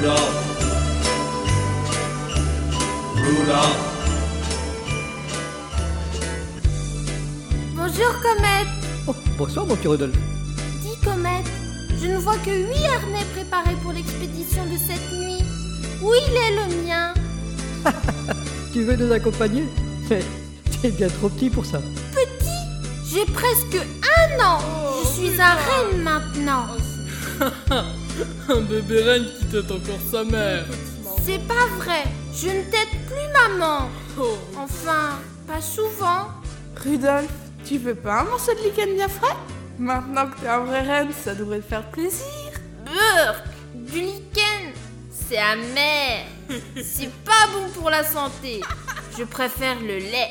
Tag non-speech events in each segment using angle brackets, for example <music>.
Rudolph. Rudolph. Bonjour Comète Oh, bonsoir mon petit Rudolph. Dis Comète, je ne vois que huit harnais préparés pour l'expédition de cette nuit. Où il est le mien? <laughs> Tu veux nous accompagner? Mais t'es bien trop petit pour ça. Petit? J'ai presque un an Je suis un reine maintenant <laughs> <laughs> Un bébé reine qui tête encore sa mère. C'est pas vrai Je ne t'aide plus maman Oh. Enfin, pas souvent Rudolph, tu veux pas un morceau de lichen bien frais? Maintenant que t'es un vrai reine, ça devrait te faire plaisir. Burk Du lichen C'est amer <laughs> C'est pas bon pour la santé Je préfère le lait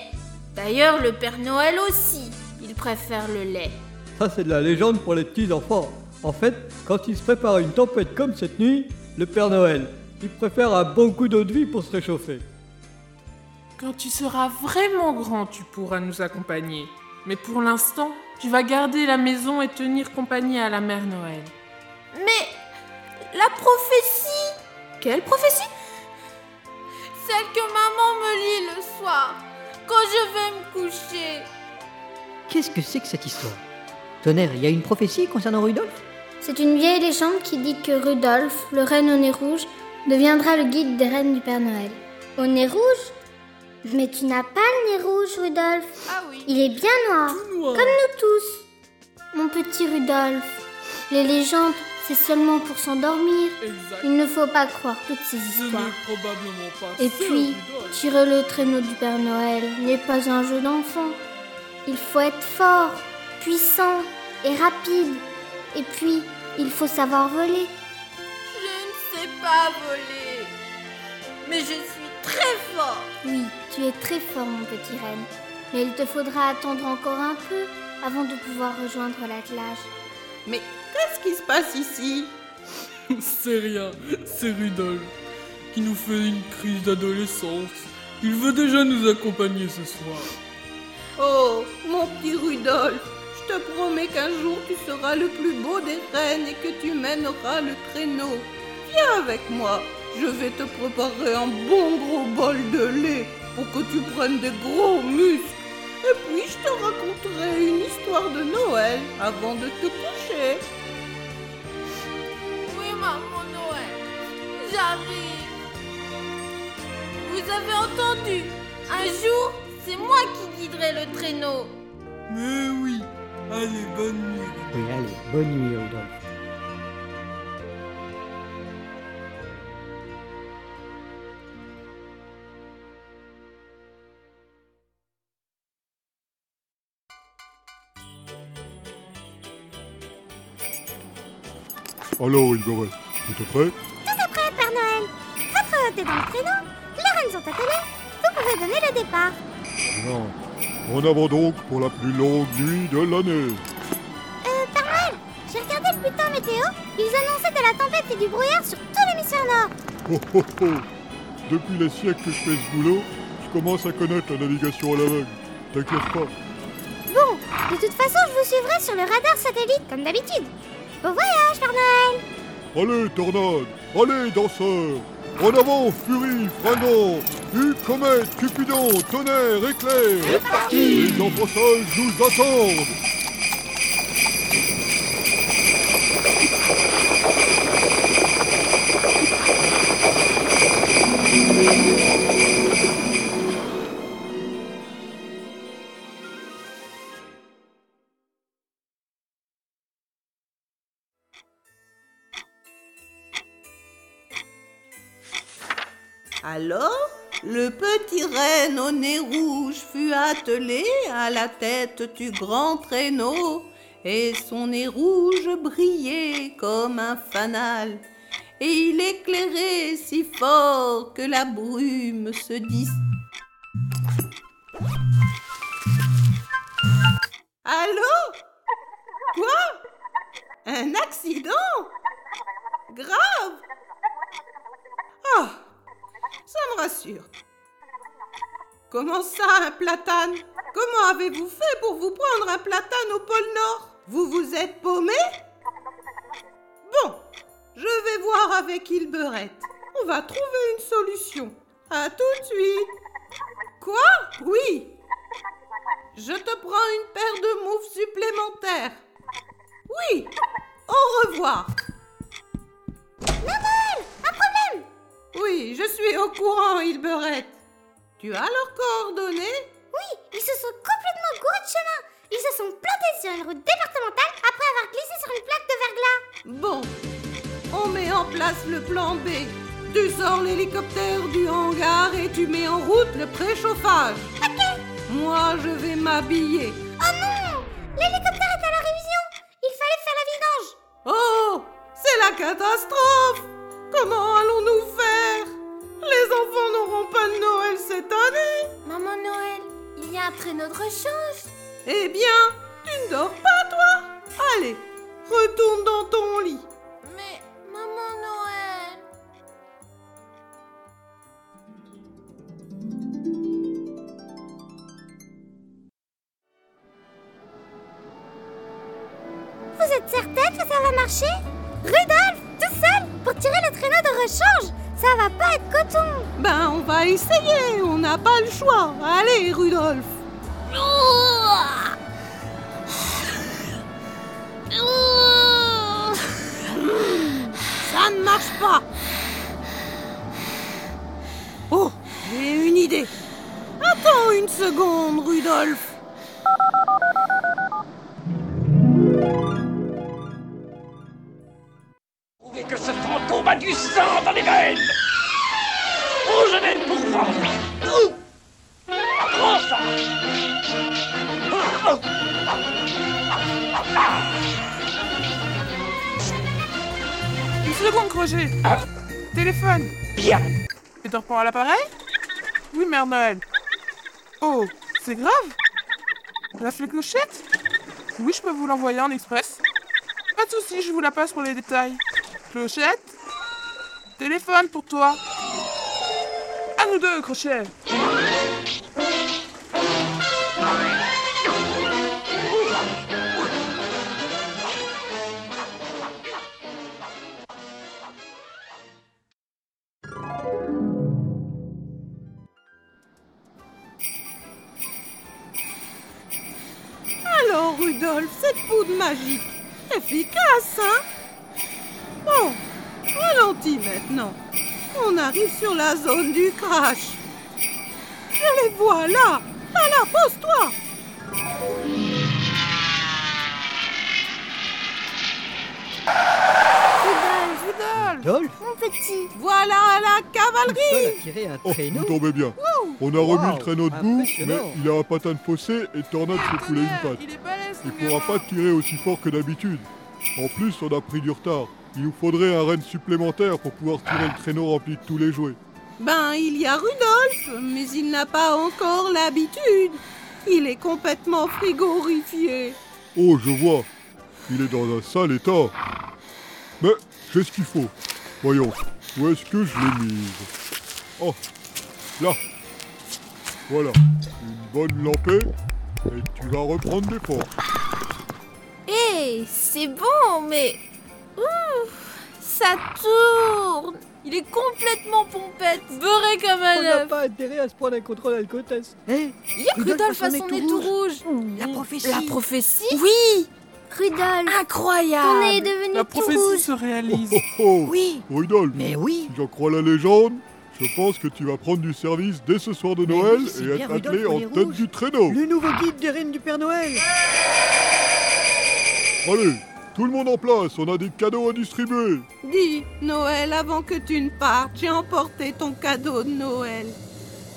D'ailleurs, le Père Noël aussi Il préfère le lait Ça, c'est de la légende pour les petits enfants. En fait, quand il se prépare à une tempête comme cette nuit, le Père Noël, il préfère un bon coup d'eau de vie pour se réchauffer. Quand tu seras vraiment grand, tu pourras nous accompagner. Mais pour l'instant, tu vas garder la maison et tenir compagnie à la mère Noël. Mais la prophétie Quelle prophétie? Celle que maman me lit le soir quand je vais me coucher Qu'est-ce que c'est que cette histoire? Tonnerre, il y a une prophétie concernant Rudolph C'est une vieille légende qui dit que Rudolph, le renne au nez rouge, deviendra le guide des reines du Père Noël. Au nez rouge? Mais tu n'as pas le nez rouge, Rudolph. Ah oui Il est bien noir, noir. comme nous tous. Mon petit Rudolph, les légendes, c'est seulement pour s'endormir. Il ne faut pas croire toutes ces histoires. probablement pas Et puis, tirer le traîneau du Père Noël n'est pas un jeu d'enfant. Il faut être fort, puissant et rapide. Et puis, il faut savoir voler. Je ne sais pas voler Mais je suis très fort Oui, tu es très fort, mon petit reine. Mais il te faudra attendre encore un peu avant de pouvoir rejoindre l'attelage. Mais qu'est-ce qui se passe ici? <laughs> C'est rien, c'est Rudolph qui nous fait une crise d'adolescence. Il veut déjà nous accompagner ce soir. Oh, mon petit Rudolph, je te promets qu'un jour tu seras le plus beau des reines et que tu mèneras le traîneau. Viens avec moi, je vais te préparer un bon gros bol de lait pour que tu prennes des gros muscles. Et puis je te raconterai une histoire de Noël avant de te coucher. Oui, maman Noël, j'arrive. Vous avez entendu? Un jour, c'est moi qui guiderai le traîneau. Mais oui, allez, bonne nuit. Oui, allez, bonne nuit Rudolph. Alors, Igoré, tout est prêt? Prêt, Père Noël Votre hôte est dans le traîneau, les reines sont attelées, vous pouvez donner le départ. Non. En avant donc pour la plus longue nuit de l'année. Euh, Noël, j'ai regardé le bulletin météo, ils annonçaient de la tempête et du brouillard sur tout l'hémisphère nord. Oh oh oh Depuis les siècles que je fais ce boulot, je commence à connaître la navigation à l'aveugle. T'inquiète pas. Bon, de toute façon, je vous suivrai sur le radar satellite, comme d'habitude. Bon voyage, Père Noël Allez, tornade Allez, danseur En avant, furie, freinant Vue, comète, cupidon, tonnerre, éclair. Les enfants sages nous attendent Alors, le petit renne au nez rouge fut attelé à la tête du grand traîneau, et son nez rouge brillait comme un fanal, et il éclairait si fort que la brume se dis. Allô? Quoi? Un accident? Grave! Me Comment ça, un platane? Comment avez-vous fait pour vous prendre un platane au pôle Nord? Vous vous êtes paumé? Bon, je vais voir avec Hilberette. On va trouver une solution. À tout de suite. Quoi? Oui. Tu as leurs coordonnées? Oui, ils se sont complètement gourés de chemin. Ils se sont plantés sur une route départementale après avoir glissé sur une plaque de verglas. Bon, on met en place le plan B. Tu sors l'hélicoptère du hangar et tu mets en route le préchauffage. Ok. Moi, je vais m'habiller. Il y a un traîneau de rechange. Eh bien, tu ne dors pas, toi Allez, retourne dans ton lit. Mais, maman Noël. Vous êtes certaine que ça va marcher? Rudolf, tout seul, pour tirer le traîneau de rechange Ça va pas être coton Ben, on va essayer, on n'a pas le choix. Allez, Rudolf. Ça ne marche pas. Oh, j'ai une idée. Attends une seconde, Rudolf. Trouvez que ce fantôme a du sang dans les veines Oh, je vais pour Une seconde, Roger. Ah. Téléphone. Bien Et tu reprends à l'appareil? Oui, Mère Noël. Oh, c'est grave les clochettes? Oui, je peux vous l'envoyer en express. Pas de soucis, je vous la passe pour les détails. Clochette Téléphone pour toi. À nous deux, crochet. Magique, efficace, hein? Bon, ralentis maintenant. On arrive sur la zone du crash. Je les vois là. Là, pose-toi. Mon petit Voilà la cavalerie. seul a tiré un Oh, traîneau vous tombez bien. On a remis Wow, le traîneau debout, mais impressionnant. il a un patin de fossé et Tornade s'est foulé une patte. Il est balèze, Il le pourra pas tirer aussi fort que d'habitude. En plus, on a pris du retard. Il nous faudrait un renne supplémentaire pour pouvoir tirer le traîneau rempli de tous les jouets. Ben, il y a Rudolf, mais il n'a pas encore l'habitude. Il est complètement frigorifié. Oh, je vois. Il est dans un sale état. Mais j'ai ce qu'il faut? Voyons, où est-ce que je l'ai mise? Oh, là. Voilà, une bonne lampée. Et tu vas reprendre des forces. Hé, c'est bon, mais. Ouh, ça tourne Il est complètement pompette, beurré comme On un n'a œuf pas intérêt à se prendre un contrôle alcotest. Hé Rudolf a son nez tout rouge La prophétie. La prophétie Oui Rudolf, Incroyable est devenu La tout prophétie rouge. se réalise. Oh, oh, Oui, Rudolf, mais oui. si j'en crois la légende, je pense que tu vas prendre du service dès ce soir de Mais Noël oui, et être attelé Rudolf en tête du traîneau. Le nouveau guide des reines du Père Noël Allez, tout le monde en place, on a des cadeaux à distribuer. Dis, Noël, avant que tu ne partes, j'ai emporté ton cadeau de Noël.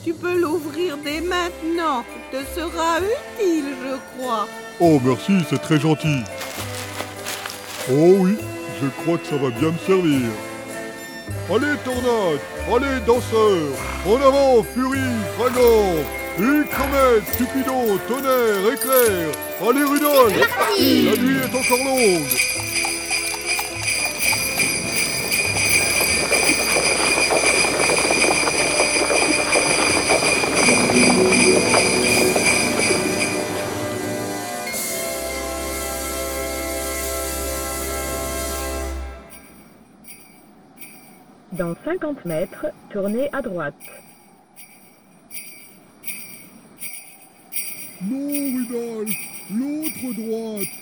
Tu peux l'ouvrir dès maintenant. Il te sera utile, je crois. Oh, merci, c'est très gentil. Oh oui, je crois que ça va bien me servir. Allez, tornade Allez, danseurs En avant, furie, fragant Une comète, Cupidon, tonnerre, éclair. Allez, Rudolf La nuit est encore longue Dans 50 mètres, tournez à droite. Non, Rudolf, l'autre droite.